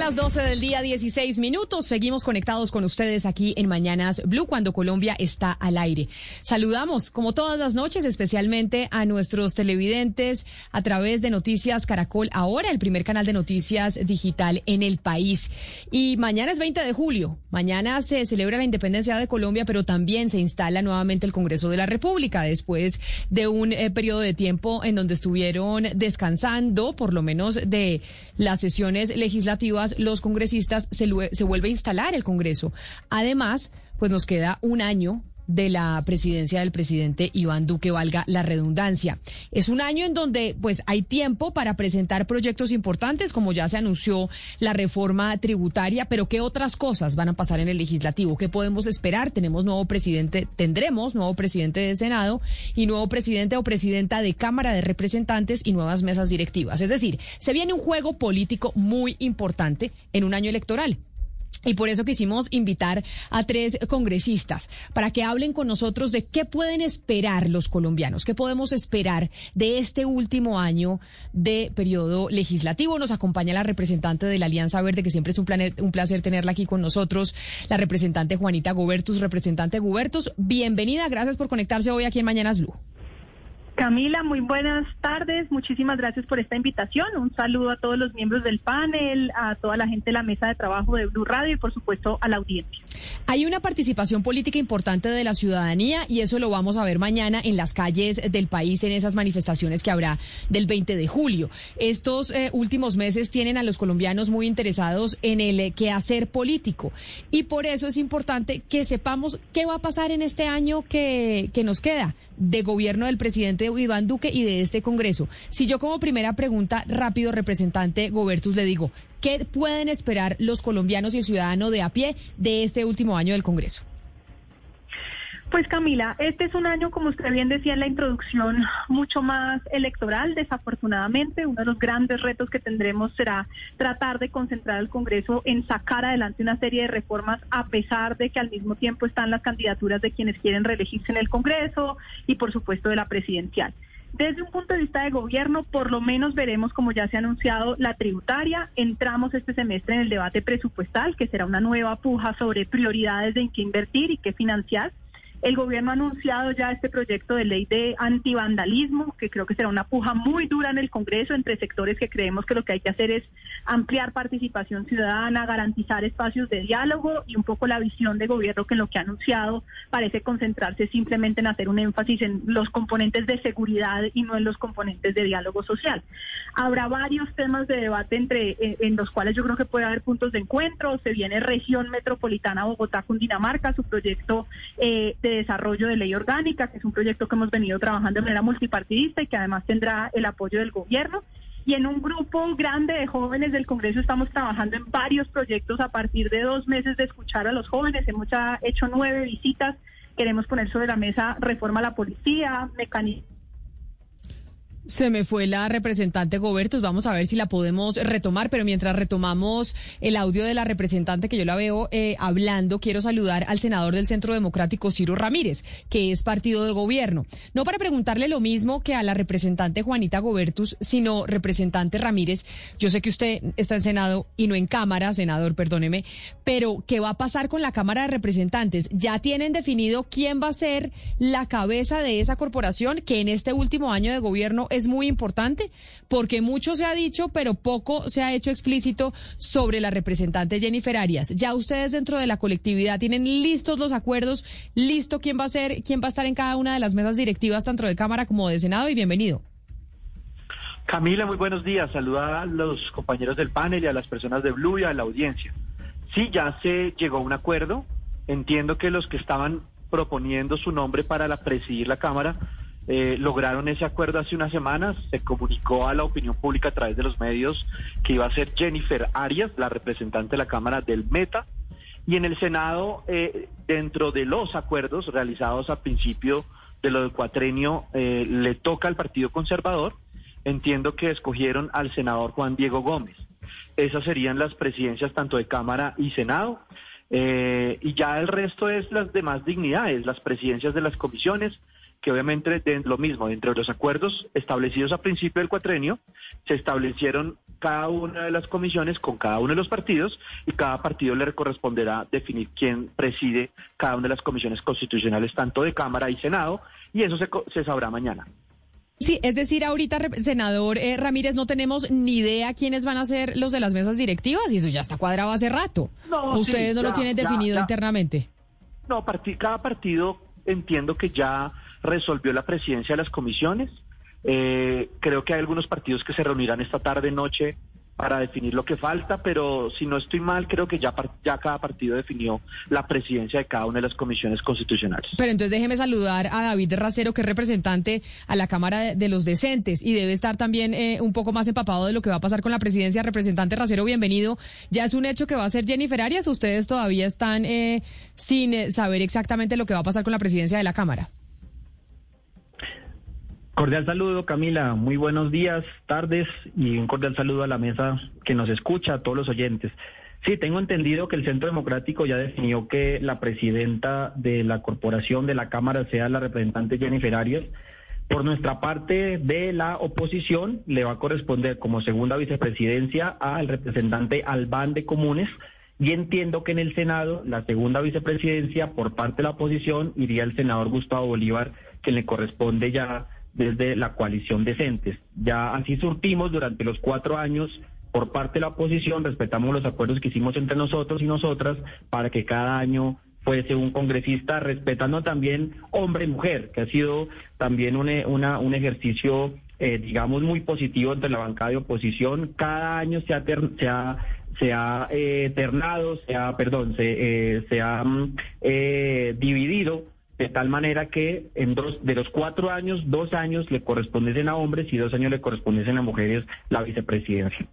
Las 12 del día, 16 minutos. Seguimos conectados con ustedes aquí en Mañanas Blue cuando Colombia está al aire. Saludamos, como todas las noches, especialmente a nuestros televidentes a través de Noticias Caracol, ahora el primer canal de noticias digital en el país. Y mañana es 20 de julio. Mañana se celebra la independencia de Colombia, pero también se instala nuevamente el Congreso de la República después de un eh, periodo de tiempo en donde estuvieron descansando, por lo menos de las sesiones legislativas los congresistas se, se vuelve a instalar el Congreso. Además, pues nos queda un año de la presidencia del presidente Iván Duque, valga la redundancia. Es un año en donde pues hay tiempo para presentar proyectos importantes, como ya se anunció la reforma tributaria, pero ¿qué otras cosas van a pasar en el legislativo? ¿Qué podemos esperar? Tenemos nuevo presidente, tendremos nuevo presidente de Senado y nuevo presidente o presidenta de Cámara de Representantes y nuevas mesas directivas. Es decir, se viene un juego político muy importante en un año electoral. Y por eso quisimos invitar a tres congresistas para que hablen con nosotros de qué pueden esperar los colombianos, qué podemos esperar de este último año de periodo legislativo. Nos acompaña la representante de la Alianza Verde, que siempre es un, placer tenerla aquí con nosotros, la representante Juanita Gubertus. Representante Gubertus, bienvenida, gracias por conectarse hoy aquí en Mañanas Blue. Camila, muy buenas tardes. Muchísimas gracias por esta invitación. Un saludo a todos los miembros del panel, a toda la gente de la mesa de trabajo de Blue Radio y, por supuesto, a la audiencia. Hay una participación política importante de la ciudadanía y eso lo vamos a ver mañana en las calles del país, en esas manifestaciones que habrá del 20 de julio. Estos eh, últimos meses tienen a los colombianos muy interesados en el eh, quehacer político y por eso es importante que sepamos qué va a pasar en este año que, que nos queda de gobierno del presidente Iván Duque y de este Congreso. Si yo como primera pregunta, rápido, representante Gobertus, le digo, ¿qué pueden esperar los colombianos y el ciudadano de a pie de este último año del Congreso? Pues Camila, este es un año, como usted bien decía en la introducción, mucho más electoral, desafortunadamente. Uno de los grandes retos que tendremos será tratar de concentrar al Congreso en sacar adelante una serie de reformas, a pesar de que al mismo tiempo están las candidaturas de quienes quieren reelegirse en el Congreso y, por supuesto, de la presidencial. Desde un punto de vista de gobierno, por lo menos veremos, como ya se ha anunciado, la tributaria. Entramos este semestre en el debate presupuestal, que será una nueva puja sobre prioridades de en qué invertir y qué financiar. El gobierno ha anunciado ya este proyecto de ley de antivandalismo, que creo que será una puja muy dura en el Congreso entre sectores que creemos que lo que hay que hacer es ampliar participación ciudadana, garantizar espacios de diálogo y un poco la visión de gobierno que en lo que ha anunciado parece concentrarse simplemente en hacer un énfasis en los componentes de seguridad y no en los componentes de diálogo social. Habrá varios temas de debate entre eh, en los cuales yo creo que puede haber puntos de encuentro. Se viene región metropolitana Bogotá-Cundinamarca, su proyecto eh, de desarrollo de ley orgánica, que es un proyecto que hemos venido trabajando de manera multipartidista y que además tendrá el apoyo del gobierno. Y en un grupo grande de jóvenes del Congreso estamos trabajando en varios proyectos a partir de dos meses de escuchar a los jóvenes. Hemos ya hecho nueve visitas. Queremos poner sobre la mesa reforma a la policía, mecanismos se me fue la representante Gobertus, vamos a ver si la podemos retomar, pero mientras retomamos el audio de la representante que yo la veo eh, hablando, quiero saludar al senador del Centro Democrático, Ciro Ramírez, que es partido de gobierno. No para preguntarle lo mismo que a la representante Juanita Gobertus, sino representante Ramírez. Yo sé que usted está en Senado y no en Cámara, senador, perdóneme, pero ¿qué va a pasar con la Cámara de Representantes? ¿Ya tienen definido quién va a ser la cabeza de esa corporación que en este último año de gobierno es es muy importante porque mucho se ha dicho, pero poco se ha hecho explícito sobre la representante Jennifer Arias. Ya ustedes dentro de la colectividad tienen listos los acuerdos, listo quién va a ser, quién va a estar en cada una de las mesas directivas, tanto de Cámara como de Senado, y bienvenido. Camila, muy buenos días. Saluda a los compañeros del panel y a las personas de Blue y a la audiencia. Sí, ya se llegó a un acuerdo. Entiendo que los que estaban proponiendo su nombre para la, presidir la Cámara eh, lograron ese acuerdo hace unas semanas. Se comunicó a la opinión pública a través de los medios que iba a ser Jennifer Arias, la representante de la Cámara del Meta. Y en el Senado, eh, dentro de los acuerdos realizados al principio de lo del cuatrenio, eh, le toca al Partido Conservador. Entiendo que escogieron al senador Juan Diego Gómez. Esas serían las presidencias tanto de Cámara y Senado. y ya el resto es las demás dignidades, las presidencias de las comisiones, que obviamente de lo mismo, entre los acuerdos establecidos a principio del cuatrenio, se establecieron cada una de las comisiones con cada uno de los partidos y cada partido le corresponderá definir quién preside cada una de las comisiones constitucionales, tanto de Cámara y Senado, y eso se, se sabrá mañana. Sí, es decir, ahorita, senador eh, Ramírez, no tenemos ni idea quiénes van a ser los de las mesas directivas y eso ya está cuadrado hace rato. No, ¿Ustedes no lo tienen definido internamente? No, cada partido entiendo que ya resolvió la presidencia de las comisiones. Eh, creo que hay algunos partidos que se reunirán esta tarde, noche, para definir lo que falta, pero si no estoy mal, creo que ya, cada partido definió la presidencia de cada una de las comisiones constitucionales. Pero entonces déjeme saludar a David Racero, que es representante a la Cámara de, los Decentes y debe estar también eh, un poco más empapado de lo que va a pasar con la presidencia. Representante Racero, bienvenido. ¿Ya es un hecho que va a ser Jennifer Arias? ¿Ustedes todavía están eh, sin saber exactamente lo que va a pasar con la presidencia de la Cámara? Cordial saludo, Camila. Muy buenos días, tardes y un cordial saludo a la mesa que nos escucha, a todos los oyentes. Sí, tengo entendido que el Centro Democrático ya definió que la presidenta de la corporación de la Cámara sea la representante Jennifer Arias. Por nuestra parte de la oposición, le va a corresponder como segunda vicepresidencia al representante Albán de Comunes. Y entiendo que en el Senado, la segunda vicepresidencia por parte de la oposición iría el senador Gustavo Bolívar, que le corresponde ya desde la coalición decentes. Ya así surtimos durante los cuatro años por parte de la oposición, respetamos los acuerdos que hicimos entre nosotros y nosotras para que cada año fuese un congresista respetando también hombre y mujer, que ha sido también un, una, un ejercicio, eh, digamos, muy positivo entre la bancada de oposición. Cada año se ha, se ha, se ha eh, se ha, perdón, se, eh, se ha mm, dividido de tal manera que en dos, de los cuatro años, dos años le corresponden a hombres y dos años le corresponden a mujeres la vicepresidencia.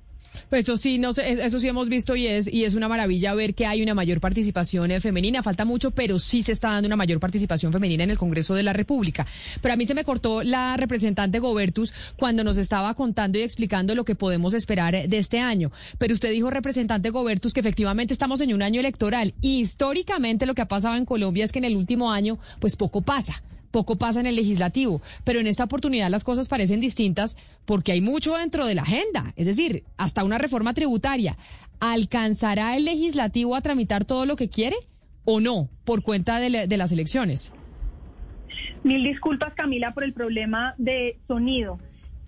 Pues eso sí, no sé, eso sí hemos visto y es, y es una maravilla ver que hay una mayor participación eh, femenina. Falta mucho, pero sí se está dando una mayor participación femenina en el Congreso de la República. Pero a mí se me cortó la representante Gobertus cuando nos estaba contando y explicando lo que podemos esperar de este año. Pero usted dijo, representante Gobertus, que efectivamente estamos en un año electoral. Y históricamente lo que ha pasado en Colombia es que en el último año, pues poco pasa poco pasa en el legislativo, pero en esta oportunidad las cosas parecen distintas porque hay mucho dentro de la agenda, es decir, hasta una reforma tributaria. ¿Alcanzará el legislativo a tramitar todo lo que quiere o no por cuenta de, las elecciones? Mil disculpas, Camila, por el problema de sonido.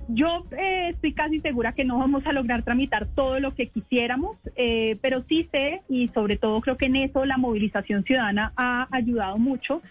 Yo eh, estoy casi segura que no vamos a lograr tramitar todo lo que quisiéramos, eh, pero sí sé, y sobre todo creo que en eso la movilización ciudadana ha ayudado mucho,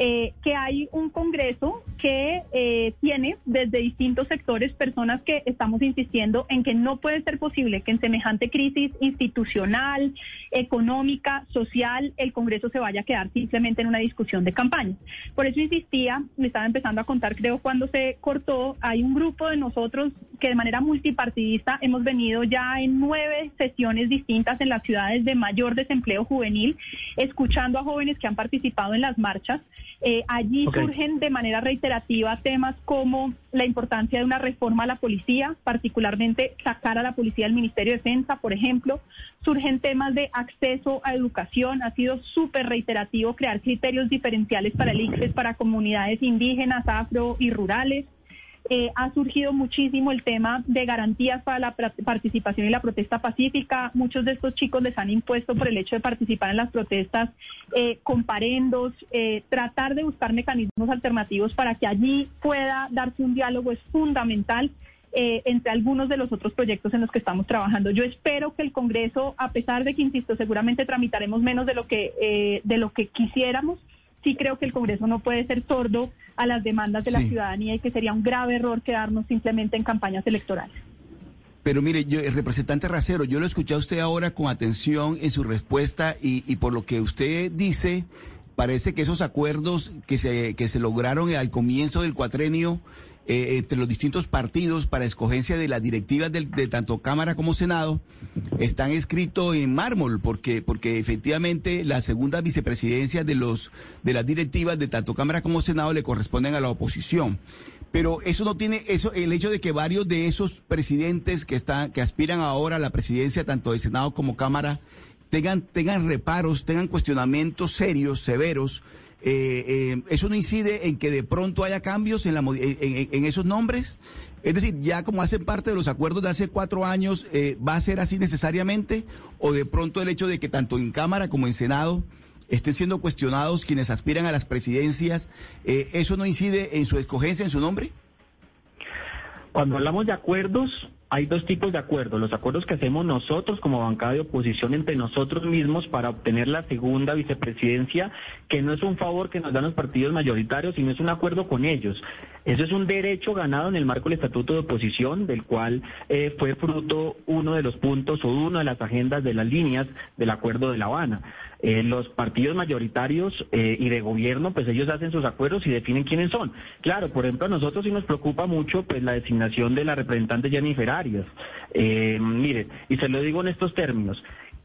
eh, que hay un Congreso que eh, tiene desde distintos sectores personas que estamos insistiendo en que no puede ser posible que en semejante crisis institucional, económica, social, el Congreso se vaya a quedar simplemente en una discusión de campaña. Por eso insistía, me estaba empezando a contar, creo, cuando se cortó, hay un grupo de nosotros que de manera multipartidista hemos venido ya en nueve sesiones distintas en las ciudades de mayor desempleo juvenil, escuchando a jóvenes que han participado en las marchas. Eh, allí surgen de manera reiterativa temas como la importancia de una reforma a la policía, particularmente sacar a la policía del Ministerio de Defensa, por ejemplo. Surgen temas de acceso a educación. Ha sido súper reiterativo crear criterios diferenciales para el ICFES para comunidades indígenas, afro y rurales. Eh, ha surgido muchísimo el tema de garantías para la participación y la protesta pacífica. Muchos de estos chicos les han impuesto por el hecho de participar en las protestas eh, comparendos. Eh, tratar de buscar mecanismos alternativos para que allí pueda darse un diálogo es fundamental. Eh, entre algunos de los otros proyectos en los que estamos trabajando. Yo espero que el Congreso, a pesar de que, insisto, seguramente tramitaremos menos de lo que, de lo que quisiéramos, sí creo que el Congreso no puede ser sordo a las demandas de la ciudadanía y que sería un grave error quedarnos simplemente en campañas electorales. Pero mire, yo, el representante Racero, yo lo escuché a usted ahora con atención en su respuesta y, y por lo que usted dice, parece que esos acuerdos que se, que se lograron al comienzo del cuatrenio eh, entre los distintos partidos para escogencia de las directivas de, tanto Cámara como Senado están escritos en mármol, porque, porque efectivamente la segunda vicepresidencia de los de las directivas de tanto Cámara como Senado le corresponden a la oposición. Pero eso no tiene eso el hecho de que varios de esos presidentes que están que aspiran ahora a la presidencia tanto de Senado como Cámara tengan tengan reparos, tengan cuestionamientos serios, severos eh, eh, ¿eso no incide en que de pronto haya cambios en, la, en, esos nombres? Es decir, ya como hacen parte de los acuerdos de hace cuatro años, eh, ¿va a ser así necesariamente? ¿O de pronto el hecho de que tanto en Cámara como en Senado estén siendo cuestionados quienes aspiran a las presidencias, eh, ¿eso no incide en su escogencia, en su nombre? Cuando hablamos de acuerdos, hay dos tipos de acuerdos. Los acuerdos que hacemos nosotros como bancada de oposición entre nosotros mismos para obtener la segunda vicepresidencia, que no es un favor que nos dan los partidos mayoritarios, sino es un acuerdo con ellos. Eso es un derecho ganado en el marco del Estatuto de Oposición, del cual eh, fue fruto uno de los puntos o una de las agendas de las líneas del Acuerdo de La Habana. Eh, los partidos mayoritarios eh, y de gobierno, pues ellos hacen sus acuerdos y definen quiénes son. Claro, por ejemplo, a nosotros sí nos preocupa mucho pues la designación de la representante Jennifer Arias. mire, y se lo digo en estos términos.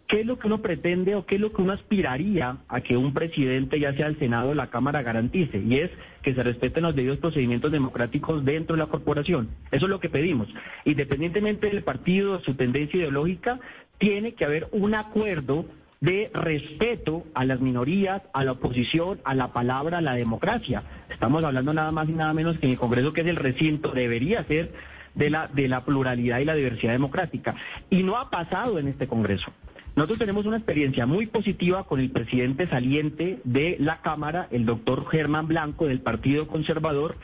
¿Qué es lo que uno pretende o qué es lo que uno aspiraría a que un presidente, ya sea el Senado o la Cámara, garantice? Y es que se respeten los debidos procedimientos democráticos dentro de la corporación. Eso es lo que pedimos. Independientemente del partido, su tendencia ideológica, tiene que haber un acuerdo de respeto a las minorías, a la oposición, a la palabra, a la democracia. Estamos hablando nada más y nada menos que en el Congreso, que es el recinto, debería ser de la, de la pluralidad y la diversidad democrática. Y no ha pasado en este Congreso. Nosotros tenemos una experiencia muy positiva con el presidente saliente de la Cámara, el doctor Germán Blanco del Partido Conservador,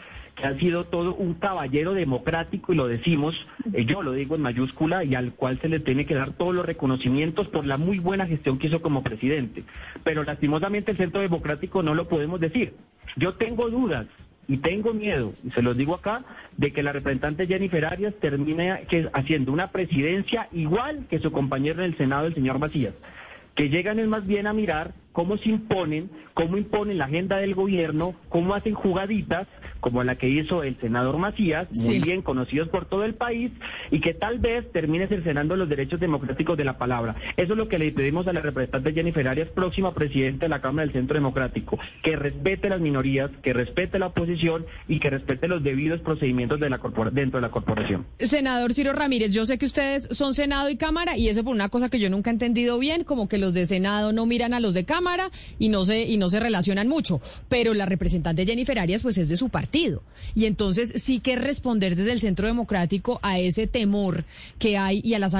ha sido todo un caballero democrático y lo decimos, eh, yo lo digo en mayúscula, y al cual se le tiene que dar todos los reconocimientos por la muy buena gestión que hizo como presidente. Pero lastimosamente el Centro Democrático no lo podemos decir. Yo tengo dudas y tengo miedo, y se los digo acá, de que la representante Jennifer Arias termine haciendo una presidencia igual que su compañero en el Senado, el señor Macías, que llegan es más bien a mirar cómo se imponen, cómo imponen la agenda del gobierno, cómo hacen jugaditas como la que hizo el senador Macías, muy bien conocidos por todo el país, y que tal vez termine cercenando los derechos democráticos de la palabra. Eso es lo que le pedimos a la representante Jennifer Arias, próxima presidenta de la Cámara del Centro Democrático, que respete las minorías, que respete la oposición y que respete los debidos procedimientos de la dentro de la corporación. Senador Ciro Ramírez, yo sé que ustedes son Senado y Cámara, y eso por una cosa que yo nunca he entendido bien, como que los de Senado no miran a los de Cámara y no se y no se relacionan mucho, pero la representante Jennifer Arias pues es de su partido y entonces sí que responder desde el Centro Democrático a ese temor que hay y a las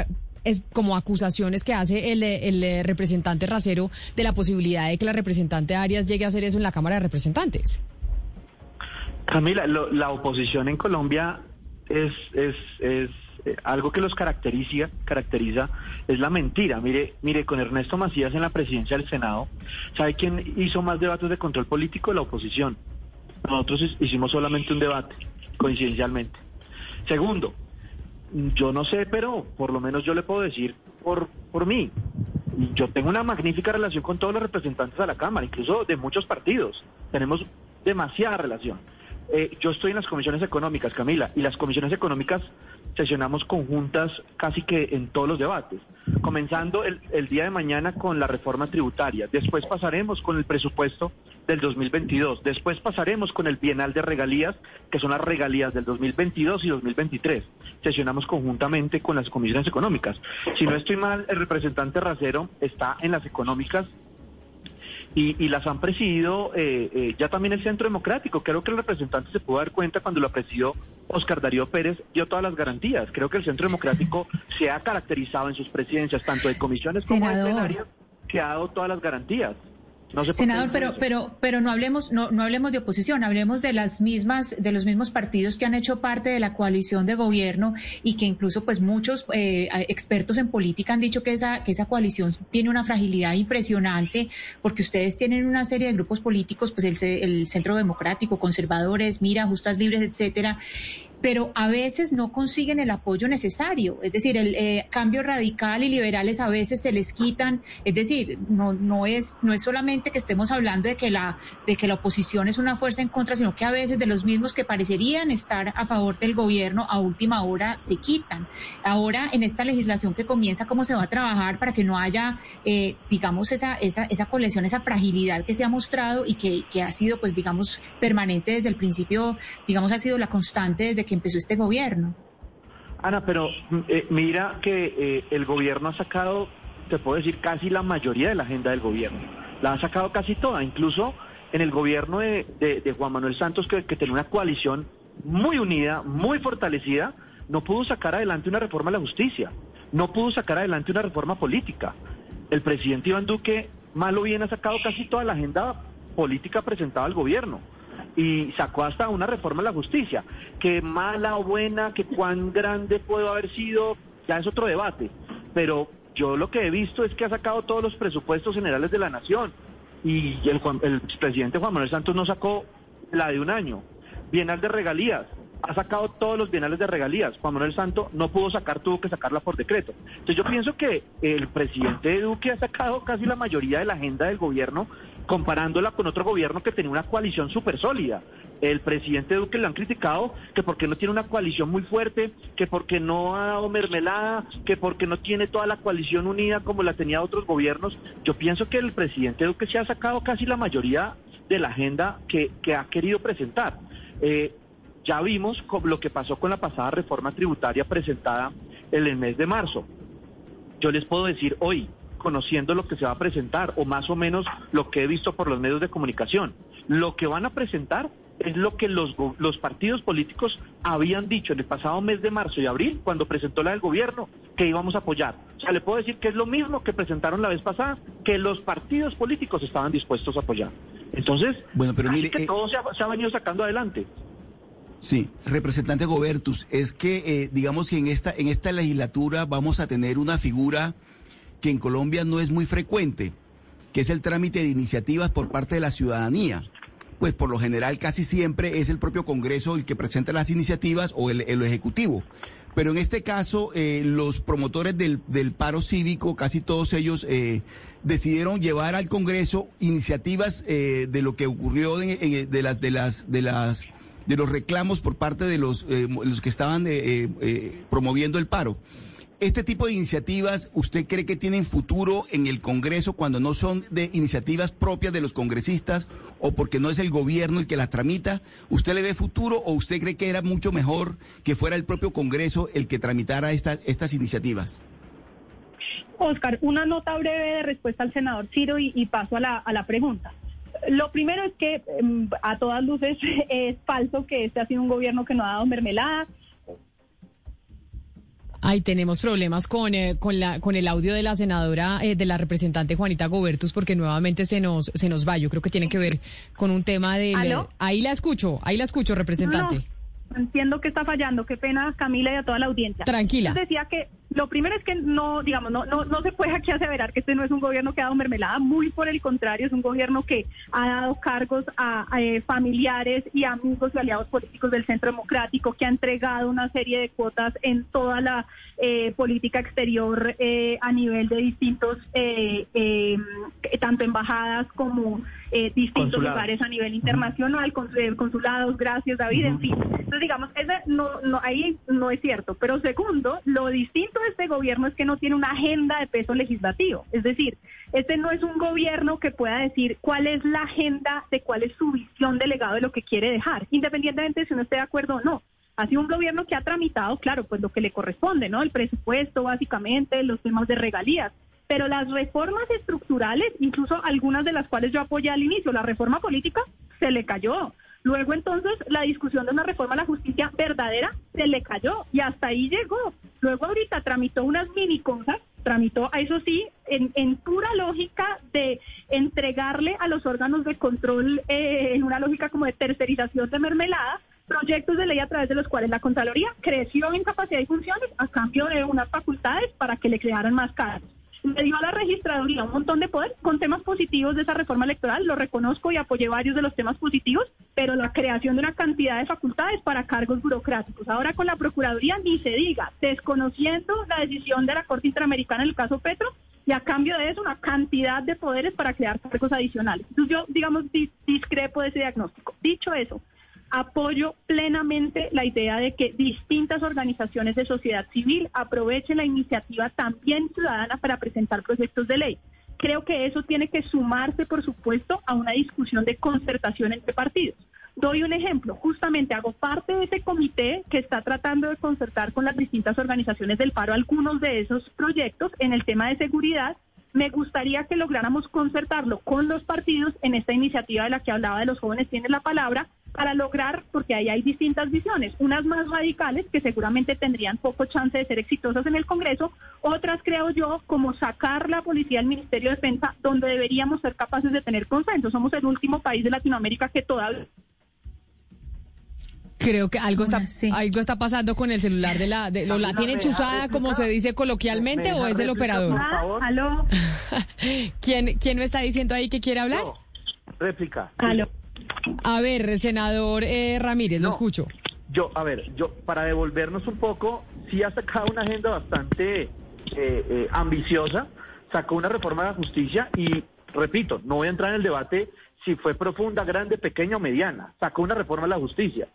como acusaciones que hace el, el, representante Racero de la posibilidad de que la representante Arias llegue a hacer eso en la Cámara de Representantes. Camila, la oposición en Colombia es, es eh, algo que los caracteriza, caracteriza es la mentira. Mire, mire, con Ernesto Macías en la presidencia del Senado, ¿sabe quién hizo más debates de control político? La oposición. Nosotros hicimos solamente un debate, coincidencialmente. Segundo, yo no sé, pero por lo menos yo le puedo decir por, por mí. Yo tengo una magnífica relación con todos los representantes de la Cámara, incluso de muchos partidos. Tenemos demasiada relación. Eh, yo estoy en las comisiones económicas, Camila, y las comisiones económicas sesionamos conjuntas casi que en todos los debates, comenzando el, día de mañana con la reforma tributaria, después pasaremos con el presupuesto del 2022, después pasaremos con el bienal de regalías, que son las regalías del 2022 y 2023. Sesionamos conjuntamente con las comisiones económicas. Si no estoy mal, el representante Racero está en las económicas y, las han presidido eh, eh, ya también el Centro Democrático. Creo que el representante se pudo dar cuenta cuando lo presidió Oscar Darío Pérez dio todas las garantías. Creo que el Centro Democrático se ha caracterizado en sus presidencias, tanto de comisiones como de plenarios, que ha dado todas las garantías. Senador, pero, pero, pero no hablemos, no, no hablemos de oposición, hablemos de las mismas, de los mismos partidos que han hecho parte de la coalición de gobierno y que incluso, pues, muchos eh, expertos en política han dicho que esa, que esa coalición tiene una fragilidad impresionante, porque ustedes tienen una serie de grupos políticos, pues el, el Centro Democrático, conservadores, Mira, Justas Libres, etcétera, pero a veces no consiguen el apoyo necesario. Es decir, el eh, cambio radical y liberales a veces se les quitan. Es decir, no, no, es, no es solamente que estemos hablando de que, la, de que la oposición es una fuerza en contra, sino que a veces de los mismos que parecerían estar a favor del gobierno a última hora se quitan. Ahora, en esta legislación que comienza, ¿cómo se va a trabajar para que no haya, eh, digamos, esa, esa, esa colección, esa fragilidad que se ha mostrado y que, que ha sido, pues, digamos, permanente desde el principio, digamos, ha sido la constante desde que empezó este gobierno. Ana, pero eh, mira que eh, el gobierno ha sacado, te puedo decir, casi la mayoría de la agenda del gobierno. La ha sacado casi toda, incluso en el gobierno de, Juan Manuel Santos, que, que tenía una coalición muy unida, muy fortalecida, no pudo sacar adelante una reforma a la justicia, no pudo sacar adelante una reforma política. El presidente Iván Duque, malo bien, ha sacado casi toda la agenda política presentada al gobierno y sacó hasta una reforma a la justicia. Que mala o buena, que cuán grande puede haber sido, ya es otro debate. Pero yo lo que he visto es que ha sacado todos los presupuestos generales de la nación y el, el presidente Juan Manuel Santos no sacó la de un año. Bienal de regalías, ha sacado todos los bienales de regalías. Juan Manuel Santos no pudo sacar, tuvo que sacarla por decreto. Entonces yo pienso que el presidente Duque ha sacado casi la mayoría de la agenda del gobierno comparándola con otro gobierno que tenía una coalición súper sólida. El presidente Duque le han criticado que porque no tiene una coalición muy fuerte, que porque no ha dado mermelada, que porque no tiene toda la coalición unida como la tenía otros gobiernos. Yo pienso que el presidente Duque se ha sacado casi la mayoría de la agenda que, ha querido presentar. Eh, ya vimos lo que pasó con la pasada reforma tributaria presentada en el mes de marzo. Yo les puedo decir hoy, conociendo lo que se va a presentar o más o menos lo que he visto por los medios de comunicación. Lo que van a presentar es lo que los, los partidos políticos habían dicho en el pasado mes de marzo y abril, cuando presentó la del gobierno, que íbamos a apoyar. O sea, le puedo decir que es lo mismo que presentaron la vez pasada, que los partidos políticos estaban dispuestos a apoyar. Entonces, bueno, pero mire, que eh, todo se ha, se ha, venido sacando adelante. Sí, representante Gobertus, es que eh, digamos que en esta, en esta legislatura vamos a tener una figura que en Colombia no es muy frecuente, que es el trámite de iniciativas por parte de la ciudadanía. Pues por lo general casi siempre es el propio Congreso el que presenta las iniciativas o el, Ejecutivo. Pero en este caso, eh, los promotores del, paro cívico, casi todos ellos, eh, decidieron llevar al Congreso iniciativas eh, de lo que ocurrió de, las de las de las de los reclamos por parte de los, los que estaban promoviendo el paro. ¿Este tipo de iniciativas usted cree que tienen futuro en el Congreso cuando no son de iniciativas propias de los congresistas o porque no es el gobierno el que las tramita? ¿Usted le ve futuro o usted cree que era mucho mejor que fuera el propio Congreso el que tramitara estas iniciativas? Oscar, una nota breve de respuesta al senador Ciro y, paso a la, a la pregunta. Lo primero es que em, a todas luces es falso que este ha sido un gobierno que no ha dado mermelada, Ahí tenemos problemas con, eh, con, la, con el audio de la senadora, eh, de la representante Juanita Gobertus, porque nuevamente se nos, se nos va. Yo creo que tiene que ver con un tema de... Ahí la escucho, ahí la escucho, representante. entiendo que está fallando. Qué pena, Camila, y a toda la audiencia. Tranquila. decía que lo primero es que no, digamos, no, no, no se puede aquí aseverar que este no es un gobierno que ha dado mermelada, muy por el contrario, es un gobierno que ha dado cargos a, eh, familiares y amigos y aliados políticos del Centro Democrático, que ha entregado una serie de cuotas en toda la eh, política exterior eh, a nivel de distintos, tanto embajadas como distintos lugares a nivel internacional, consulados, gracias David, en fin. Entonces, digamos, ese no, no, ahí no es cierto. Pero segundo, lo distinto este gobierno es que no tiene una agenda de peso legislativo. Es decir, este no es un gobierno que pueda decir cuál es la agenda de cuál es su visión delegado de lo que quiere dejar, independientemente de si uno esté de acuerdo o no. Ha sido un gobierno que ha tramitado, claro, pues lo que le corresponde, ¿no? El presupuesto, básicamente, los temas de regalías. Pero las reformas estructurales, incluso algunas de las cuales yo apoyé al inicio, la reforma política, se le cayó Luego entonces la discusión de una reforma a la justicia verdadera se le cayó y hasta ahí llegó. Luego ahorita tramitó unas mini cosas, tramitó, eso sí, en, pura lógica de entregarle a los órganos de control, eh, en una lógica como de tercerización de mermelada, proyectos de ley a través de los cuales la Contraloría creció en capacidad y funciones a cambio de unas facultades para que le crearan más cargos le dio a la registraduría un montón de poder con temas positivos de esa reforma electoral, lo reconozco y apoyé varios de los temas positivos, pero la creación de una cantidad de facultades para cargos burocráticos. Ahora con la Procuraduría ni se diga, desconociendo la decisión de la Corte Interamericana en el caso Petro, y a cambio de eso una cantidad de poderes para crear cargos adicionales. Entonces yo, digamos, discrepo de ese diagnóstico. Dicho eso, apoyo plenamente la idea de que distintas organizaciones de sociedad civil aprovechen la iniciativa también ciudadana para presentar proyectos de ley. Creo que eso tiene que sumarse, por supuesto, a una discusión de concertación entre partidos. Doy un ejemplo, justamente hago parte de ese comité que está tratando de concertar con las distintas organizaciones del paro algunos de esos proyectos en el tema de seguridad me gustaría que lográramos concertarlo con los partidos en esta iniciativa de la que hablaba de los jóvenes tiene la palabra para lograr, porque ahí hay distintas visiones, unas más radicales que seguramente tendrían poco chance de ser exitosas en el Congreso, otras creo yo como sacar la policía del Ministerio de Defensa, donde deberíamos ser capaces de tener consenso. Somos el último país de Latinoamérica que todavía... Creo que algo está algo está pasando con el celular de la de, la tiene enchuzada como se dice coloquialmente o es el operador. Aló. ¿Quién quién me está diciendo ahí que quiere hablar? réplica. Aló. A ver, senador eh, Ramírez, lo escucho. Yo, a ver, yo, para devolvernos un poco, sí ha sacado una agenda bastante eh, eh, ambiciosa, sacó una reforma de la justicia y, repito, no voy a entrar en el debate si fue profunda, grande, pequeña o mediana. Sacó una reforma de la justicia,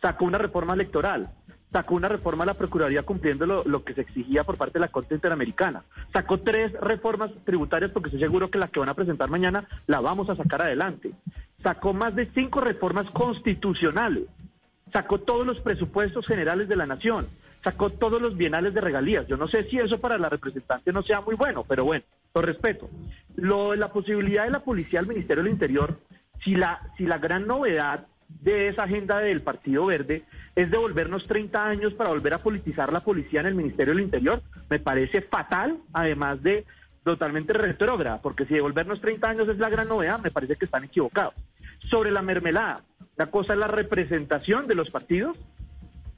sacó una reforma electoral, sacó una reforma a la Procuraduría cumpliendo lo, lo, que se exigía por parte de la Corte Interamericana. Sacó tres reformas tributarias porque estoy seguro que la que van a presentar mañana la vamos a sacar adelante sacó más de cinco reformas constitucionales, sacó todos los presupuestos generales de la nación, sacó todos los bienales de regalías. Yo no sé si eso para la representante no sea muy bueno, pero bueno, lo respeto. Lo, la posibilidad de la policía al Ministerio del Interior, si la, si la gran novedad de esa agenda del Partido Verde es devolvernos 30 años para volver a politizar la policía en el Ministerio del Interior, me parece fatal, además de totalmente retrógrada, porque si devolvernos 30 años es la gran novedad, me parece que están equivocados. Sobre la mermelada, la cosa es la representación de los partidos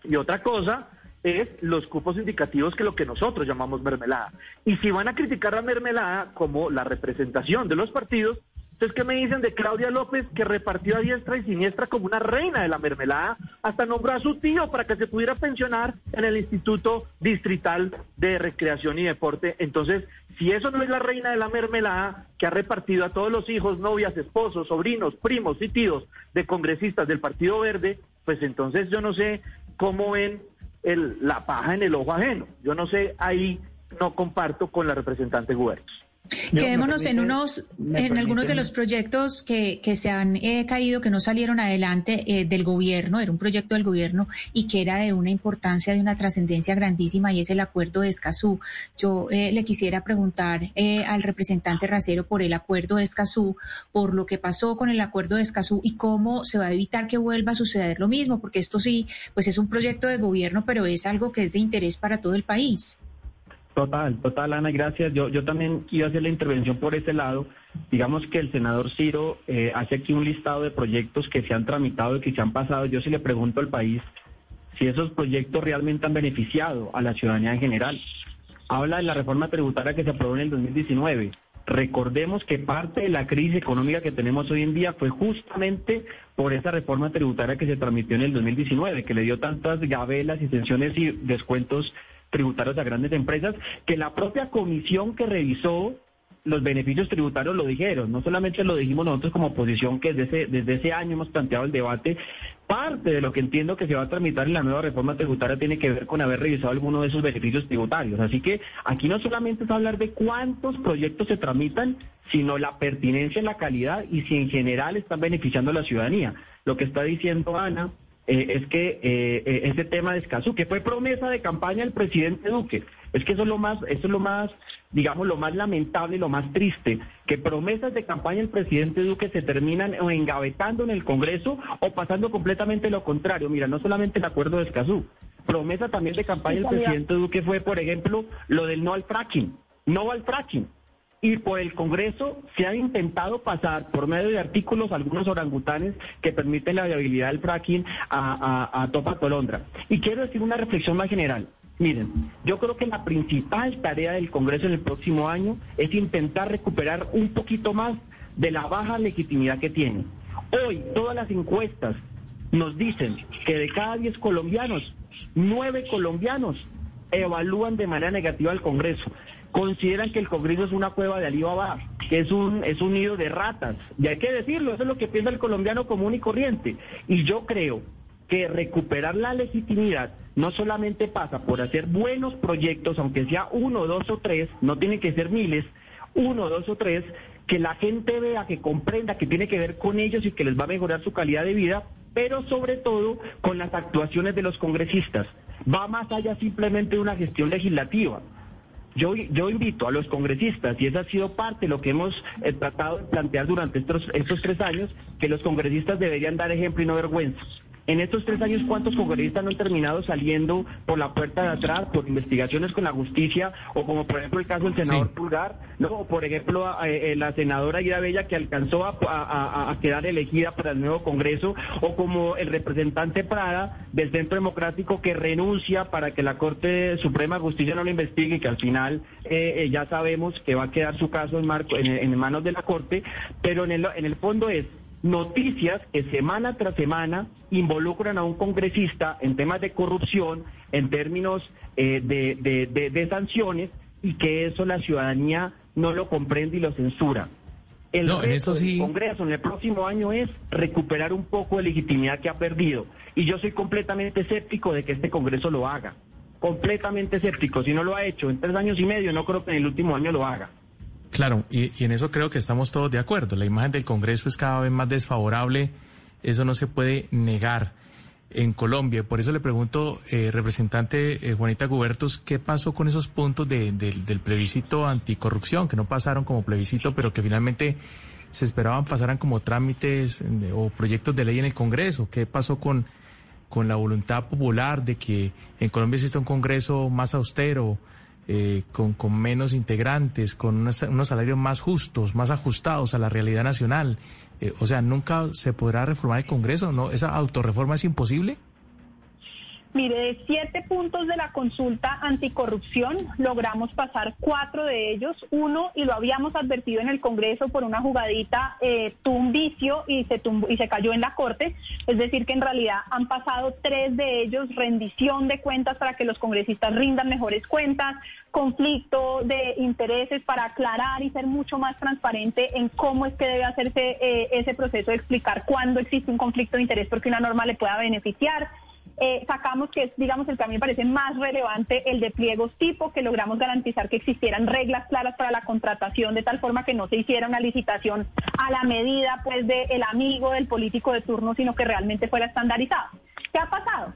y otra cosa es los cupos indicativos que lo que nosotros llamamos mermelada. Y si van a criticar la mermelada como la representación de los partidos, entonces, ¿qué me dicen de Claudia López que repartió a diestra y siniestra como una reina de la mermelada? Hasta nombró a su tío para que se pudiera pensionar en el Instituto Distrital de Recreación y Deporte. Entonces, si eso no es la reina de la mermelada que ha repartido a todos los hijos, novias, esposos, sobrinos, primos y tíos de congresistas del Partido Verde, pues entonces yo no sé cómo ven el, la paja en el ojo ajeno. Yo no sé, ahí no comparto con la representante Gubertos. Quedémonos en unos, en algunos de los proyectos que, que se han eh, caído, que no salieron adelante eh, del gobierno, era un proyecto del gobierno y que era de una importancia, de una trascendencia grandísima y es el acuerdo de Escazú. Yo eh, le quisiera preguntar al representante Racero por el acuerdo de Escazú, por lo que pasó con el acuerdo de Escazú y cómo se va a evitar que vuelva a suceder lo mismo, porque esto sí, pues es un proyecto de gobierno, pero es algo que es de interés para todo el país. Total, total, Ana, gracias. Yo, yo también quiero hacer la intervención por este lado. Digamos que el senador Ciro eh, hace aquí un listado de proyectos que se han tramitado y que se han pasado. Yo sí le pregunto al país si esos proyectos realmente han beneficiado a la ciudadanía en general. Habla de la reforma tributaria que se aprobó en el 2019. Recordemos que parte de la crisis económica que tenemos hoy en día fue justamente por esa reforma tributaria que se transmitió en el 2019, que le dio tantas gabelas, extensiones y descuentos tributarios a grandes empresas, que la propia comisión que revisó los beneficios tributarios lo dijeron, no solamente lo dijimos nosotros como oposición, que desde ese, desde ese año hemos planteado el debate, parte de lo que entiendo que se va a tramitar en la nueva reforma tributaria tiene que ver con haber revisado alguno de esos beneficios tributarios. Así que aquí no solamente es hablar de cuántos proyectos se tramitan, sino la pertinencia, la calidad y si en general están beneficiando a la ciudadanía. Lo que está diciendo Ana eh, es que eh, eh, ese tema de Escazú, que fue promesa de campaña del presidente Duque, Es que eso es lo más, eso es lo más, digamos, lo más lamentable, lo más triste, que promesas de campaña del presidente Duque se terminan o engavetando en el Congreso o pasando completamente lo contrario. Mira, no solamente el acuerdo de Escazú, promesa también de campaña del presidente Duque fue, por ejemplo, lo del no al fracking, no al fracking y por el Congreso se ha intentado pasar por medio de artículos algunos orangutanes que permiten la viabilidad del fracking a, a, Topa Tolondra. Y quiero decir una reflexión más general. Miren, yo creo que la principal tarea del Congreso en el próximo año es intentar recuperar un poquito más de la baja legitimidad que tiene. Hoy todas las encuestas nos dicen que de cada 10 colombianos, 9 colombianos evalúan de manera negativa al Congreso consideran que el Congreso es una cueva de Alibaba, que es un, es un nido de ratas. Y hay que decirlo, eso es lo que piensa el colombiano común y corriente. Y yo creo que recuperar la legitimidad no solamente pasa por hacer buenos proyectos, aunque sea uno, dos o tres, no tienen que ser miles, uno, dos o tres, que la gente vea, que comprenda que tiene que ver con ellos y que les va a mejorar su calidad de vida, pero sobre todo con las actuaciones de los congresistas. Va más allá simplemente de una gestión legislativa. Yo, invito a los congresistas, y esa ha sido parte de lo que hemos eh, tratado de plantear durante estos, estos tres años, que los congresistas deberían dar ejemplo y no vergüenza. En estos tres años, ¿cuántos congresistas no han terminado saliendo por la puerta de atrás por investigaciones con la justicia? O como por ejemplo el caso del senador Pulgar, ¿no? o por ejemplo eh, la senadora Ira Bella que alcanzó a, quedar elegida para el nuevo Congreso, o como el representante Prada del Centro Democrático que renuncia para que la Corte Suprema de Justicia no lo investigue y que al final eh, eh, ya sabemos que va a quedar su caso en, marco, en, manos de la Corte, pero en el, en el fondo es noticias que semana tras semana involucran a un congresista en temas de corrupción, en términos eh, de, sanciones, y que eso la ciudadanía no lo comprende y lo censura. El no, eso sí... del Congreso en el próximo año es recuperar un poco de legitimidad que ha perdido. Y yo soy completamente escéptico de que este Congreso lo haga. Completamente escéptico. Si no lo ha hecho en tres años y medio, no creo que en el último año lo haga. Claro, y, en eso creo que estamos todos de acuerdo. La imagen del Congreso es cada vez más desfavorable, eso no se puede negar en Colombia. Por eso le pregunto, eh, representante eh, Juanita Gubertos, ¿qué pasó con esos puntos del plebiscito anticorrupción, que no pasaron como plebiscito, pero que finalmente se esperaban pasaran como trámites o proyectos de ley en el Congreso? ¿Qué pasó con, con la voluntad popular de que en Colombia exista un Congreso más austero? Eh, con, con, menos integrantes, con unos, salarios más justos, más ajustados a la realidad nacional. Eh, o sea, ¿nunca se podrá reformar el Congreso? ¿No? ¿Esa autorreforma es imposible? Mire, de siete puntos de la consulta anticorrupción logramos pasar cuatro de ellos. Uno, y lo habíamos advertido en el Congreso por una jugadita, eh, vicio y se, y se cayó en la Corte. Es decir, que en realidad han pasado tres de ellos, rendición de cuentas para que los congresistas rindan mejores cuentas, conflicto de intereses para aclarar y ser mucho más transparente en cómo es que debe hacerse eh, ese proceso de explicar cuándo existe un conflicto de interés porque una norma le pueda beneficiar eh, sacamos que es, digamos, el que a mí me parece más relevante, el de pliegos tipo, que logramos garantizar que existieran reglas claras para la contratación, de tal forma que no se hiciera una licitación a la medida, pues, del amigo del político de turno, sino que realmente fuera estandarizado. ¿Qué ha pasado?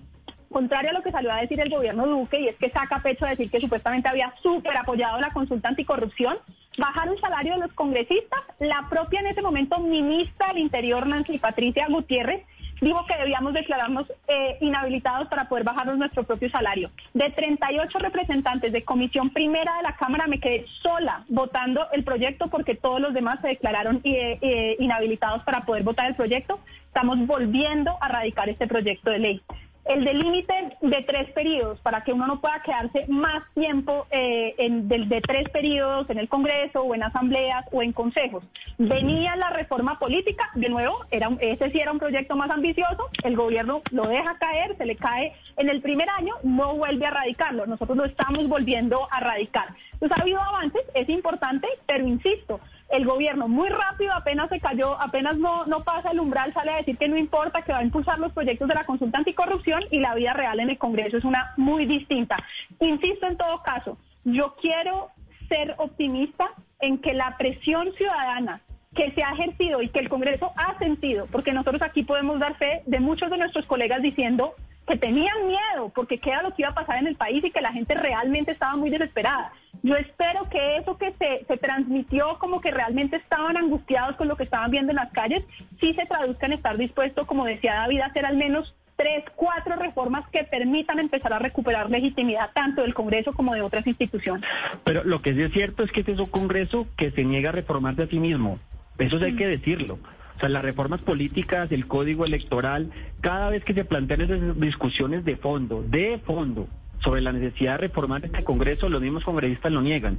contrario a lo que salió a decir el gobierno Duque, y es que saca pecho a decir que supuestamente había súper apoyado la consulta anticorrupción, bajar un salario de los congresistas, la propia en ese momento ministra del Interior, Nancy Patricia Gutiérrez, dijo que debíamos declararnos eh, inhabilitados para poder bajarnos nuestro propio salario. De 38 representantes de comisión primera de la Cámara me quedé sola votando el proyecto porque todos los demás se declararon eh, eh, inhabilitados para poder votar el proyecto. Estamos volviendo a radicar este proyecto de ley el de límite de tres periodos para que uno no pueda quedarse más tiempo eh, en, de, tres periodos en el Congreso o en asambleas o en consejos. Venía la reforma política, de nuevo, era ese sí era un proyecto más ambicioso, el gobierno lo deja caer, se le cae en el primer año, no vuelve a radicarlo, nosotros lo estamos volviendo a radicar. Entonces ha habido avances, es importante, pero insisto, el gobierno muy rápido, apenas se cayó, apenas no, pasa el umbral, sale a decir que no importa, que va a impulsar los proyectos de la consulta anticorrupción y la vida real en el Congreso es una muy distinta. Insisto en todo caso, yo quiero ser optimista en que la presión ciudadana que se ha ejercido y que el Congreso ha sentido, porque nosotros aquí podemos dar fe de muchos de nuestros colegas diciendo que tenían miedo porque qué era lo que iba a pasar en el país y que la gente realmente estaba muy desesperada. Yo espero que eso que se, se transmitió como que realmente estaban angustiados con lo que estaban viendo en las calles, sí se traduzca en estar dispuesto, como decía David, a hacer al menos tres, cuatro reformas que permitan empezar a recuperar legitimidad tanto del Congreso como de otras instituciones. Pero lo que sí es cierto es que este es un Congreso que se niega a reformarse a sí mismo. Eso sí hay que decirlo. O sea, las reformas políticas, el código electoral, cada vez que se plantean esas discusiones de fondo, de fondo, sobre la necesidad de reformar este Congreso, los mismos congresistas lo niegan.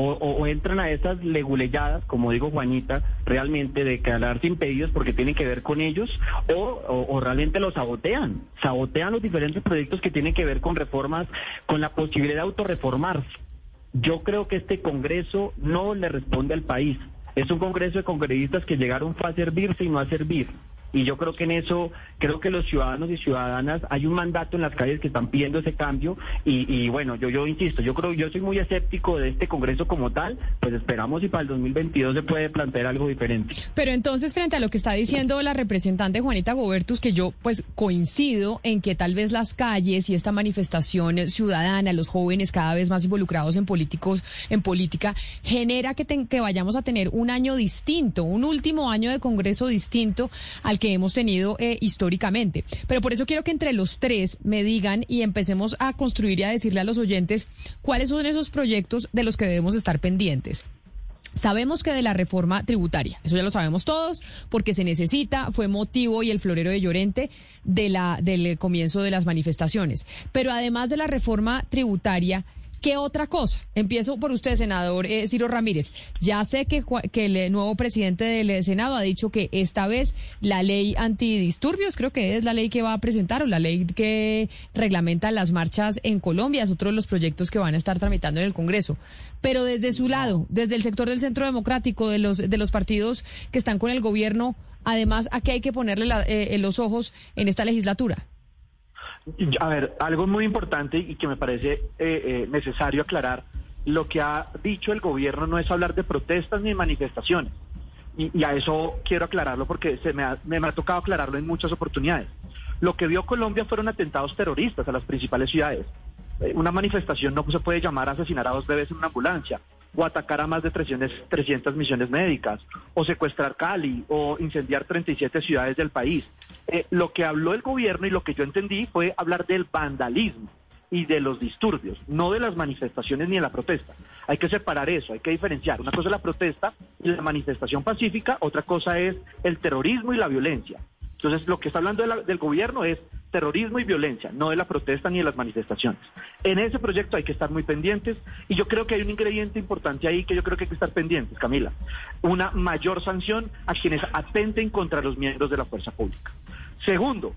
O, entran a esas leguleyadas, como digo Juanita, realmente de quedarse impedidos porque tienen que ver con ellos, o, o, realmente los sabotean, sabotean los diferentes proyectos que tienen que ver con reformas, con la posibilidad de autorreformarse. Yo creo que este Congreso no le responde al país. Es un Congreso de congresistas que llegaron fue a servirse y no a servir. Y yo creo que en eso, creo que los ciudadanos y ciudadanas, hay un mandato en las calles que están pidiendo ese cambio. Y, bueno, yo, yo insisto, yo creo, yo soy muy escéptico de este Congreso como tal, pues esperamos si para el 2022 se puede plantear algo diferente. Pero entonces, frente a lo que está diciendo la representante Juanita Gobertus, que yo pues coincido en que tal vez las calles y esta manifestación ciudadana, los jóvenes cada vez más involucrados en políticos, en política, genera que, que vayamos a tener un año distinto, un último año de Congreso distinto al que hemos tenido eh, históricamente. Pero por eso quiero que entre los tres me digan y empecemos a construir y a decirle a los oyentes cuáles son esos proyectos de los que debemos estar pendientes. Sabemos que de la reforma tributaria, eso ya lo sabemos todos, porque se necesita, fue motivo y el florero de Llorente del comienzo de las manifestaciones. Pero además de la reforma tributaria, ¿Qué otra cosa? Empiezo por usted, senador eh, Ciro Ramírez. Ya sé que, que el nuevo presidente del Senado ha dicho que esta vez la ley antidisturbios, creo que es la ley que va a presentar, o la ley que reglamenta las marchas en Colombia, es otro de los proyectos que van a estar tramitando en el Congreso. Pero desde su lado, desde el sector del Centro Democrático, de los, de los partidos que están con el gobierno, además, ¿a qué hay que ponerle eh, los ojos en esta legislatura? A ver, algo muy importante y que me parece eh, eh, necesario aclarar, lo que ha dicho el gobierno no es hablar de protestas ni manifestaciones. Y, a eso quiero aclararlo porque se me ha, tocado aclararlo en muchas oportunidades. Lo que vio Colombia fueron atentados terroristas a las principales ciudades. Eh, una manifestación no se puede llamar asesinar a dos bebés en una ambulancia o atacar a más de 300, 300 misiones médicas, o secuestrar Cali, o incendiar 37 ciudades del país. Eh, lo que habló el gobierno y lo que yo entendí fue hablar del vandalismo y de los disturbios, no de las manifestaciones ni de la protesta. Hay que separar eso, hay que diferenciar. Una cosa es la protesta y la manifestación pacífica, otra cosa es el terrorismo y la violencia. Entonces, lo que está hablando del gobierno es terrorismo y violencia, no de la protesta ni de las manifestaciones. En ese proyecto hay que estar muy pendientes y yo creo que hay un ingrediente importante ahí que yo creo que hay que estar pendientes, Camila. Una mayor sanción a quienes atenten contra los miembros de la fuerza pública. Segundo,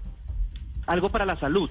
algo para la salud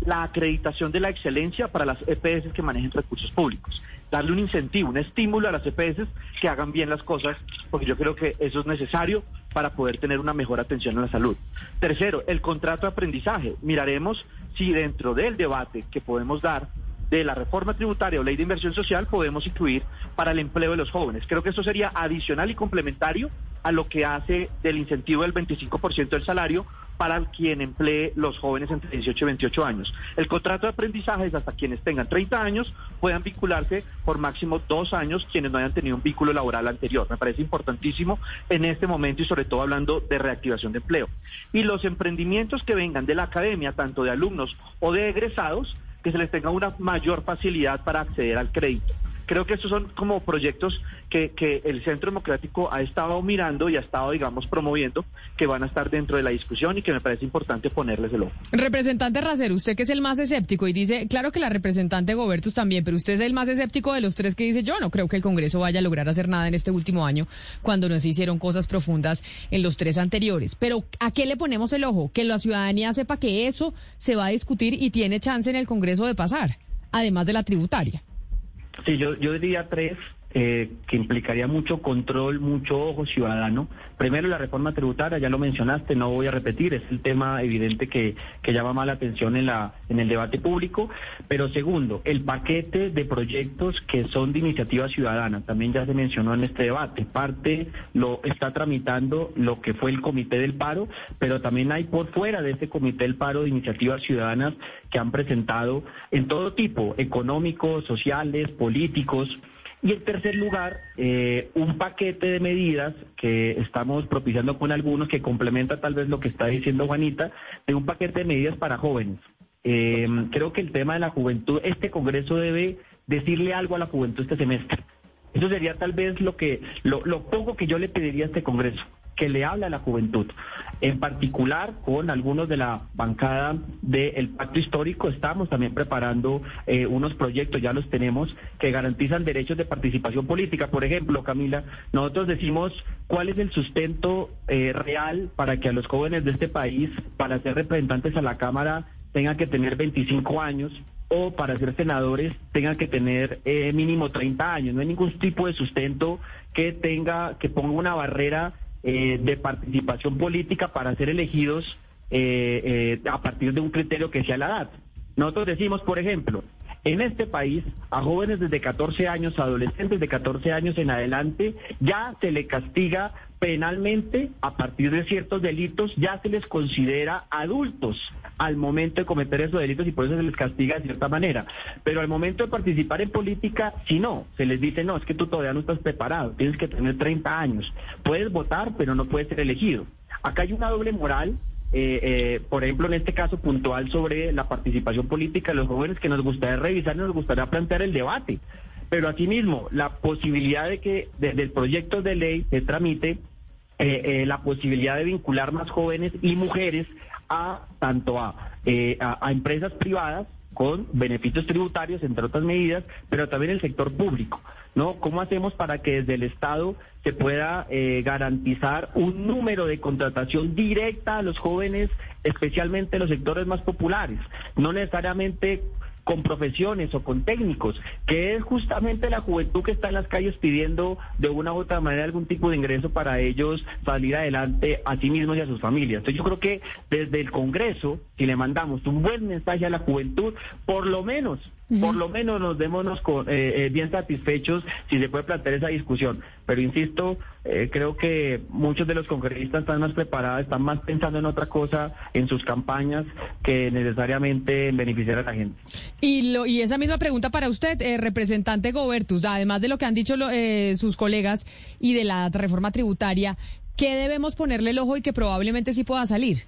la acreditación de la excelencia para las EPS que manejen recursos públicos. Darle un incentivo, un estímulo a las EPS que hagan bien las cosas, porque yo creo que eso es necesario para poder tener una mejor atención a la salud. Tercero, el contrato de aprendizaje. Miraremos si dentro del debate que podemos dar de la reforma tributaria o ley de inversión social podemos incluir para el empleo de los jóvenes. Creo que esto sería adicional y complementario a lo que hace del incentivo del 25% del salario para quien emplee los jóvenes entre 18 y 28 años. El contrato de aprendizaje es hasta quienes tengan 30 años puedan vincularse por máximo dos años quienes no hayan tenido un vínculo laboral anterior. Me parece importantísimo en este momento y sobre todo hablando de reactivación de empleo. Y los emprendimientos que vengan de la academia, tanto de alumnos o de egresados, que se les tenga una mayor facilidad para acceder al crédito. Creo que estos son como proyectos que, que el Centro Democrático ha estado mirando y ha estado, digamos, promoviendo, que van a estar dentro de la discusión y que me parece importante ponerles el ojo. Representante Racer, usted que es el más escéptico y dice, claro que la representante Gobertus también, pero usted es el más escéptico de los tres que dice, yo no creo que el Congreso vaya a lograr hacer nada en este último año cuando no se hicieron cosas profundas en los tres anteriores. Pero ¿a qué le ponemos el ojo? Que la ciudadanía sepa que eso se va a discutir y tiene chance en el Congreso de pasar, además de la tributaria. Sí, yo, yo diría tres. Eh, que implicaría mucho control, mucho ojo ciudadano. Primero, la reforma tributaria, ya lo mencionaste, no voy a repetir, es el tema evidente que, que llama más la atención en, la, en el debate público. Pero segundo, el paquete de proyectos que son de iniciativa ciudadana, también ya se mencionó en este debate. Parte lo está tramitando lo que fue el Comité del Paro, pero también hay por fuera de este Comité del Paro de iniciativas ciudadanas que han presentado en todo tipo, económicos, sociales, políticos. Y en tercer lugar, eh, un paquete de medidas que estamos propiciando con algunos que complementa tal vez lo que está diciendo Juanita, de un paquete de medidas para jóvenes. Eh, creo que el tema de la juventud, este Congreso debe decirle algo a la juventud este semestre. Eso sería tal vez lo que, lo, lo poco que yo le pediría a este Congreso que le habla a la juventud. En particular, con algunos de la bancada del Pacto Histórico, estamos también preparando eh, unos proyectos, ya los tenemos, que garantizan derechos de participación política. Por ejemplo, Camila, nosotros decimos cuál es el sustento eh, real para que a los jóvenes de este país, para ser representantes a la Cámara, tengan que tener 25 años, o para ser senadores tengan que tener eh, mínimo 30 años. No hay ningún tipo de sustento que tenga, que ponga una barrera eh, de participación política para ser elegidos eh, eh, a partir de un criterio que sea la edad. Nosotros decimos, por ejemplo, en este país, a jóvenes desde 14 años, adolescentes de 14 años en adelante, ya se le castiga penalmente a partir de ciertos delitos, ya se les considera adultos al momento de cometer esos delitos y por eso se les castiga de cierta manera. Pero al momento de participar en política, si no, se les dice, no, es que tú todavía no estás preparado, tienes que tener 30 años, puedes votar, pero no puedes ser elegido. Acá hay una doble moral eh, eh, por ejemplo, en este caso puntual sobre la participación política de los jóvenes que nos gustaría revisar, nos gustaría plantear el debate. Pero asimismo, la posibilidad de que desde el proyecto de ley se tramite eh, la posibilidad de vincular más jóvenes y mujeres a tanto a, a empresas privadas con beneficios tributarios, entre otras medidas, pero también el sector público. ¿no? ¿Cómo hacemos para que desde el Estado se pueda eh, garantizar un número de contratación directa a los jóvenes, especialmente los sectores más populares? No necesariamente con profesiones o con técnicos, que es justamente la juventud que está en las calles pidiendo de una u otra manera algún tipo de ingreso para ellos salir adelante a sí mismos y a sus familias. Entonces yo creo que desde el Congreso, si le mandamos un buen mensaje a la juventud, por lo menos por lo menos nos démonos con, eh, eh, bien satisfechos si se puede plantear esa discusión. Pero insisto, eh, creo que muchos de los congresistas están más preparados, están más pensando en otra cosa en sus campañas que necesariamente en beneficiar a la gente. Y, lo, y esa misma pregunta para usted, representante Gobertus, además de lo que han dicho sus colegas y de la reforma tributaria, ¿qué debemos ponerle el ojo y que probablemente sí pueda salir?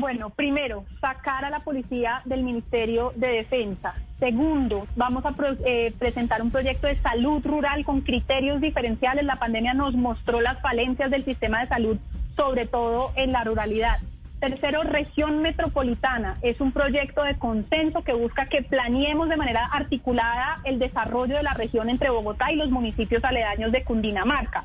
Bueno, primero, sacar a la policía del Ministerio de Defensa. Segundo, vamos a eh, presentar un proyecto de salud rural con criterios diferenciales. La pandemia nos mostró las falencias del sistema de salud, sobre todo en la ruralidad. Tercero, región metropolitana. Es un proyecto de consenso que busca que planeemos de manera articulada el desarrollo de la región entre Bogotá y los municipios aledaños de Cundinamarca.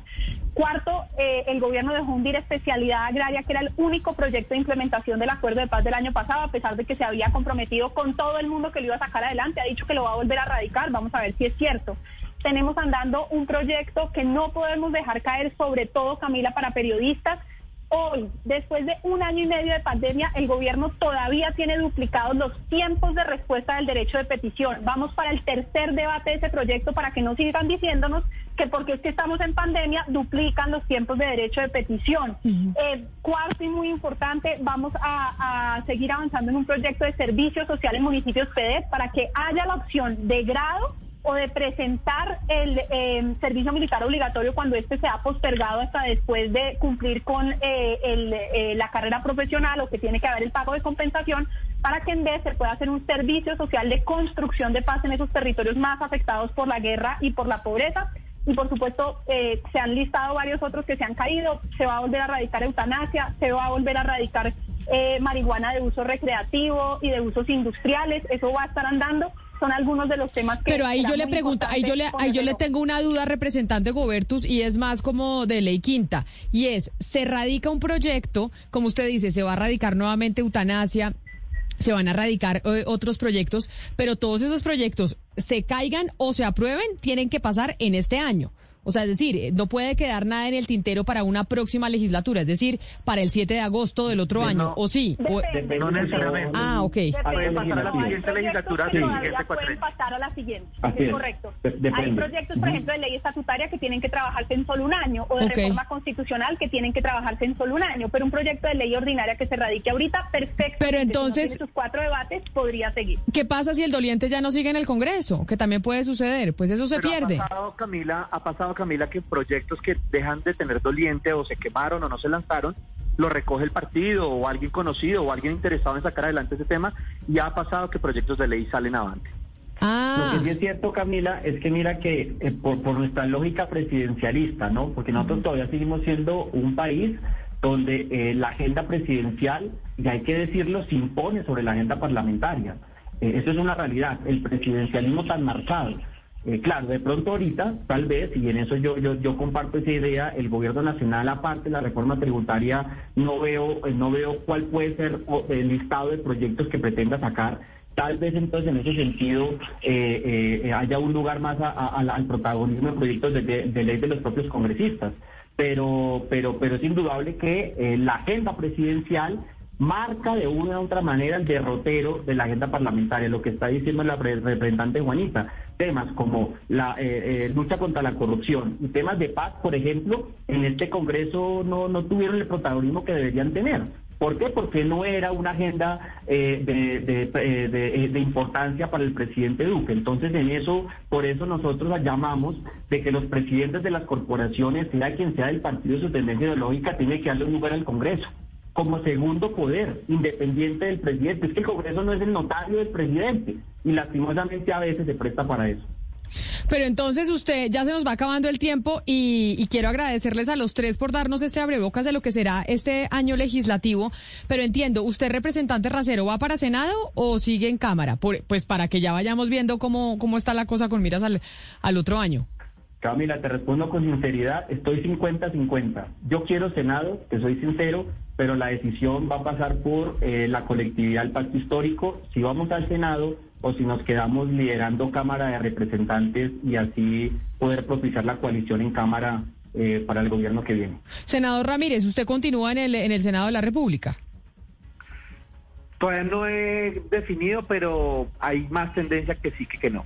Cuarto, eh, el gobierno dejó hundir especialidad agraria, que era el único proyecto de implementación del acuerdo de paz del año pasado, a pesar de que se había comprometido con todo el mundo que lo iba a sacar adelante. Ha dicho que lo va a volver a radicar. Vamos a ver si es cierto tenemos andando un proyecto que no podemos dejar caer, sobre todo, Camila, para periodistas, Hoy, después de un año y medio de pandemia, el gobierno todavía tiene duplicados los tiempos de respuesta del derecho de petición. Vamos para el tercer debate de ese proyecto para que no sigan diciéndonos que porque es que estamos en pandemia duplican los tiempos de derecho de petición. Eh, cuarto y muy importante, vamos a, seguir avanzando en un proyecto de servicios sociales en municipios PEDEP para que haya la opción de grado o de presentar el eh, servicio militar obligatorio cuando este se ha postergado hasta después de cumplir con eh, eh, la carrera profesional o que tiene que haber el pago de compensación para que en vez se pueda hacer un servicio social de construcción de paz en esos territorios más afectados por la guerra y por la pobreza. Y por supuesto, se han listado varios otros que se han caído. Se va a volver a radicar eutanasia, se va a volver a radicar marihuana de uso recreativo y de usos industriales. Eso va a estar andando son algunos de los temas que... Pero ahí yo le pregunto, ahí yo le, ahí yo le tengo una duda, representante Gobertus, y es más como de ley quinta, y es, se radica un proyecto, como usted dice, se va a radicar nuevamente eutanasia, se van a radicar eh, otros proyectos, pero todos esos proyectos se caigan o se aprueben, tienen que pasar en este año. O sea, es decir, no puede quedar nada en el tintero para una próxima legislatura, es decir, para el 7 de agosto del otro año, ¿o sí? O- Depende. No necesariamente. Ah, ok. Depende. Puede pasar a la Hay siguiente legislatura, sí, pueden pasar a la siguiente. Así es es. correcto. Depende. Hay proyectos, por ejemplo, de ley estatutaria que tienen que trabajarse en solo un año o de reforma constitucional que tienen que trabajarse en solo un año, pero un proyecto de ley ordinaria que se radique ahorita, perfecto. Pero entonces- Si no sus cuatro debates, podría seguir. ¿Qué pasa si el doliente ya no sigue en el Congreso? Que también puede suceder, pues eso se Pero pierde. Ha pasado, Camila, ha pasado, Camila, que proyectos que dejan de tener doliente o se quemaron o no se lanzaron, lo recoge el partido o alguien conocido o alguien interesado en sacar adelante ese tema y ha pasado que proyectos de ley salen avante. Ah, Lo que sí es cierto, Camila, es que mira que eh, por, por nuestra lógica presidencialista, ¿no? Porque nosotros todavía seguimos siendo un país donde eh, la agenda presidencial, y hay que decirlo, se impone sobre la agenda parlamentaria. Eh, eso es una realidad, el presidencialismo tan marcado. Eh, claro, de pronto ahorita, tal vez, y en eso yo, yo, comparto esa idea, el gobierno nacional, aparte de la reforma tributaria, no veo, eh, no veo cuál puede ser el listado de proyectos que pretenda sacar. Tal vez entonces en ese sentido eh, haya un lugar más al- protagonismo de proyectos de, de- de ley de los propios congresistas. Pero, pero, pero es indudable que la agenda presidencial marca de una u otra manera el derrotero de la agenda parlamentaria, lo que está diciendo la pre- representante Juanita. Temas como la eh, eh, lucha contra la corrupción y temas de paz, por ejemplo, en este Congreso no, no tuvieron el protagonismo que deberían tener. ¿Por qué? Porque no era una agenda eh, de, de- eh, eh, de importancia para el presidente Duque. Entonces, en eso, por eso nosotros llamamos de que los presidentes de las corporaciones, sea quien sea del partido su tendencia ideológica, tiene que darle un lugar al Congreso como segundo poder, independiente del presidente. Es que el Congreso no es el notario del presidente y lastimosamente a veces se presta para eso. pero entonces usted ya se nos va acabando el tiempo y, y quiero agradecerles a los tres por darnos este abrebocas de lo que será este año legislativo. Pero entiendo, ¿usted representante Racero va para Senado o sigue en Cámara? Por- pues para que ya vayamos viendo cómo, cómo está la cosa con miras al, al otro año. Camila, te respondo con sinceridad, estoy 50-50. Yo quiero Senado, te soy sincero, pero la decisión va a pasar por eh, la colectividad del pacto histórico, si vamos al Senado o si nos quedamos liderando Cámara de Representantes y así poder propiciar la coalición en Cámara eh, para el gobierno que viene. Senador Ramírez, ¿usted continúa en el, en el Senado de la República? Todavía no he definido, pero hay más tendencia que sí que que no.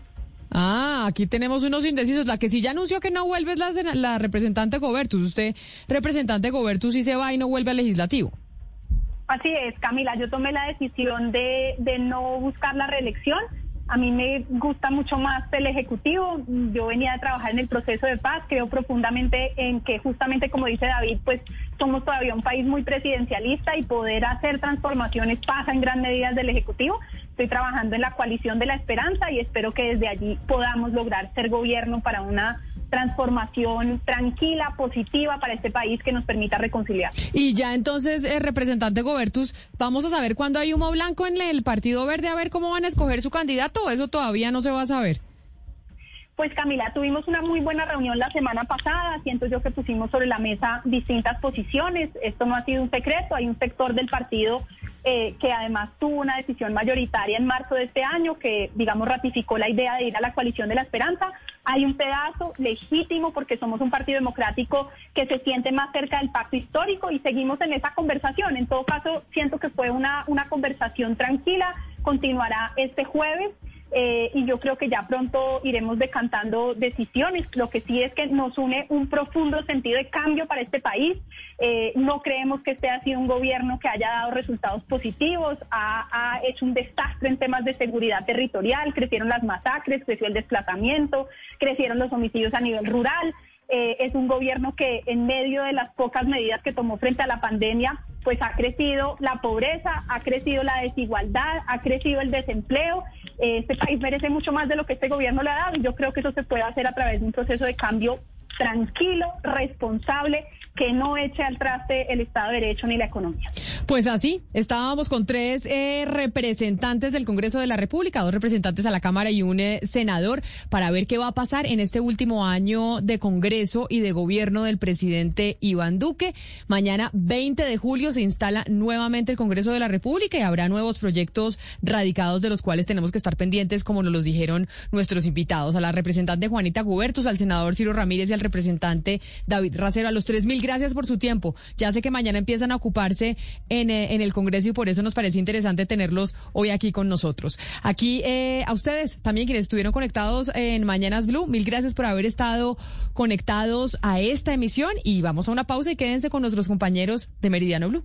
Ah, aquí tenemos unos indecisos. La que sí ya anunció que no vuelve es la, representante Gobertus. Usted, representante Gobertus, sí se va y no vuelve al legislativo. Así es, Camila, yo tomé la decisión de, de no buscar la reelección. A mí me gusta mucho más el Ejecutivo. Yo venía de trabajar en el proceso de paz. Creo profundamente en que justamente como dice David, pues somos todavía un país muy presidencialista y poder hacer transformaciones pasa en gran medida del Ejecutivo. Estoy trabajando en la coalición de la esperanza y espero que desde allí podamos lograr ser gobierno para una transformación tranquila, positiva para este país que nos permita reconciliar. Y ya entonces, eh, representante Gobertus, vamos a saber cuándo hay humo blanco en el Partido Verde, a ver cómo van a escoger su candidato, eso todavía no se va a saber. Pues Camila, tuvimos una muy buena reunión la semana pasada, siento yo que pusimos sobre la mesa distintas posiciones, esto no ha sido un secreto, hay un sector del partido eh, que además tuvo una decisión mayoritaria en marzo de este año que, digamos, ratificó la idea de ir a la coalición de la esperanza. Hay un pedazo legítimo porque somos un partido democrático que se siente más cerca del pacto histórico y seguimos en esa conversación. En todo caso, siento que fue una, una conversación tranquila, continuará este jueves. Eh, y yo creo que ya pronto iremos decantando decisiones. Lo que sí es que nos une un profundo sentido de cambio para este país. Eh, no creemos que este ha sido un gobierno que haya dado resultados positivos, ha, hecho un desastre en temas de seguridad territorial, crecieron las masacres, creció el desplazamiento, crecieron los homicidios a nivel rural. Eh, es un gobierno que en medio de las pocas medidas que tomó frente a la pandemia, pues ha crecido la pobreza, ha crecido la desigualdad, ha crecido el desempleo. Este país merece mucho más de lo que este gobierno le ha dado y yo creo que eso se puede hacer a través de un proceso de cambio tranquilo, responsable, que no eche al traste el Estado de Derecho ni la economía. Pues así, estábamos con tres eh, representantes del Congreso de la República, dos representantes a la Cámara y un eh, senador, para ver qué va a pasar en este último año de Congreso y de gobierno del presidente Iván Duque. Mañana, 20 de julio, se instala nuevamente el Congreso de la República y habrá nuevos proyectos radicados de los cuales tenemos que estar pendientes, como nos los dijeron nuestros invitados, a la representante Juanita Gubertus, al senador Ciro Ramírez y al representante David Racero. A los tres mil gracias por su tiempo. Ya sé que mañana empiezan a ocuparse en, eh, en el Congreso y por eso nos parece interesante tenerlos hoy aquí con nosotros. Aquí eh, a ustedes también quienes estuvieron conectados en Mañanas Blue, mil gracias por haber estado conectados a esta emisión y vamos a una pausa y quédense con nuestros compañeros de Meridiano Blue.